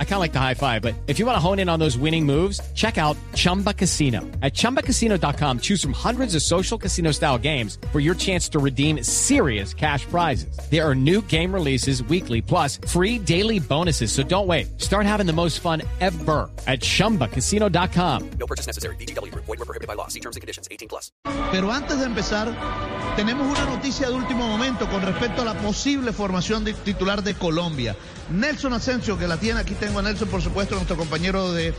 I kind of like the high five, but if you want to hone in on those winning moves, check out Chumba Casino. At ChumbaCasino.com, choose from hundreds of social casino style games for your chance to redeem serious cash prizes. There are new game releases weekly, plus free daily bonuses. So don't wait. Start having the most fun ever at ChumbaCasino.com. No purchase necessary. VGW. Void were prohibited by law. See terms and conditions. 18 plus. Pero antes de empezar, tenemos una noticia de último momento con respecto a la posible formación de titular de Colombia. Nelson Asensio, que la tiene, aquí tengo a Nelson, por supuesto, nuestro compañero de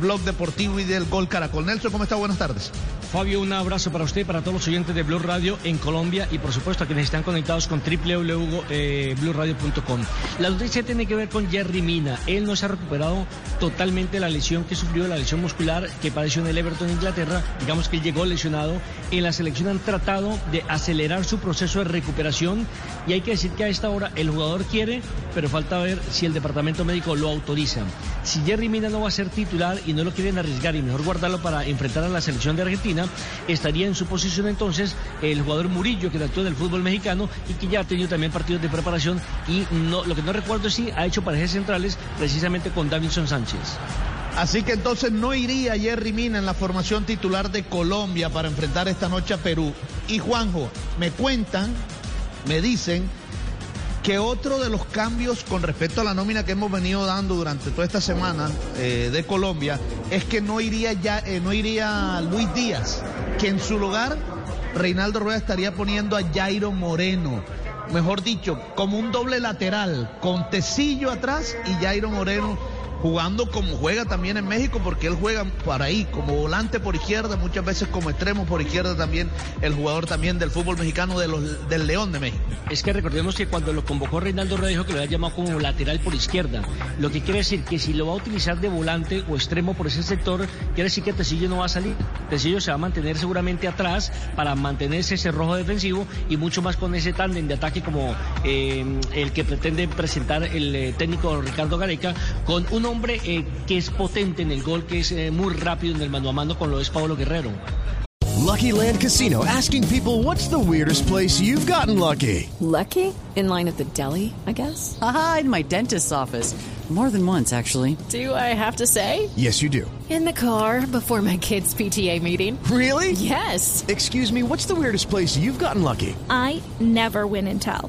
Blog Deportivo y del Gol Caracol. Nelson, ¿cómo está? Buenas tardes. Fabio, un abrazo para usted, para todos los oyentes de Blue Radio en Colombia y por supuesto a quienes están conectados con www.bluradio.com. La noticia tiene que ver con Jerry Mina. Él no se ha recuperado totalmente la lesión que sufrió, la lesión muscular que padeció en el Everton, Inglaterra. Digamos que él llegó lesionado. En la selección han tratado de acelerar su proceso de recuperación y hay que decir que a esta hora el jugador quiere, pero falta ver si el departamento médico lo autoriza. Si Jerry Mina no va a ser titular y no lo quieren arriesgar y mejor guardarlo para enfrentar a la selección de Argentina, estaría en su posición entonces el jugador Murillo, que actuó del fútbol mexicano y que ya ha tenido también partidos de preparación y no, lo que no recuerdo es si ha hecho parejas centrales precisamente con Davinson Sánchez. Así que entonces no iría Jerry Mina en la formación titular de Colombia para enfrentar esta noche a Perú. Y Juanjo, me cuentan, me dicen que otro de los cambios con respecto a la nómina que hemos venido dando durante toda esta semana eh, de Colombia es que no iría ya, eh, no iría Luis Díaz, que en su lugar Reinaldo Rueda estaría poniendo a Jairo Moreno. Mejor dicho, como un doble lateral, con Tecillo atrás y Jairo Moreno jugando como juega también en México, porque él juega por ahí, como volante por izquierda, muchas veces como extremo por izquierda también, el jugador también del fútbol mexicano de los, del León de México. Es que recordemos que cuando lo convocó Reinaldo Rueda dijo que lo había llamado como lateral por izquierda, lo que quiere decir que si lo va a utilizar de volante o extremo por ese sector, quiere decir que Tecillo no va a salir. Tecillo se va a mantener seguramente atrás para mantenerse ese rojo defensivo y mucho más con ese tándem de ataque como eh, el que pretende presentar el eh, técnico Ricardo Gareca, con uno hombre eh, que es potente en el gol, que es eh, muy rápido en el mano a mano con lo es Paolo Guerrero. Lucky Land Casino asking people what's the weirdest place you've gotten lucky? Lucky? In line at the deli, I guess? Aha, in my dentist's office. More than once, actually. Do I have to say? Yes, you do. In the car before my kids' PTA meeting. Really? Yes. Excuse me, what's the weirdest place you've gotten lucky? I never win and tell.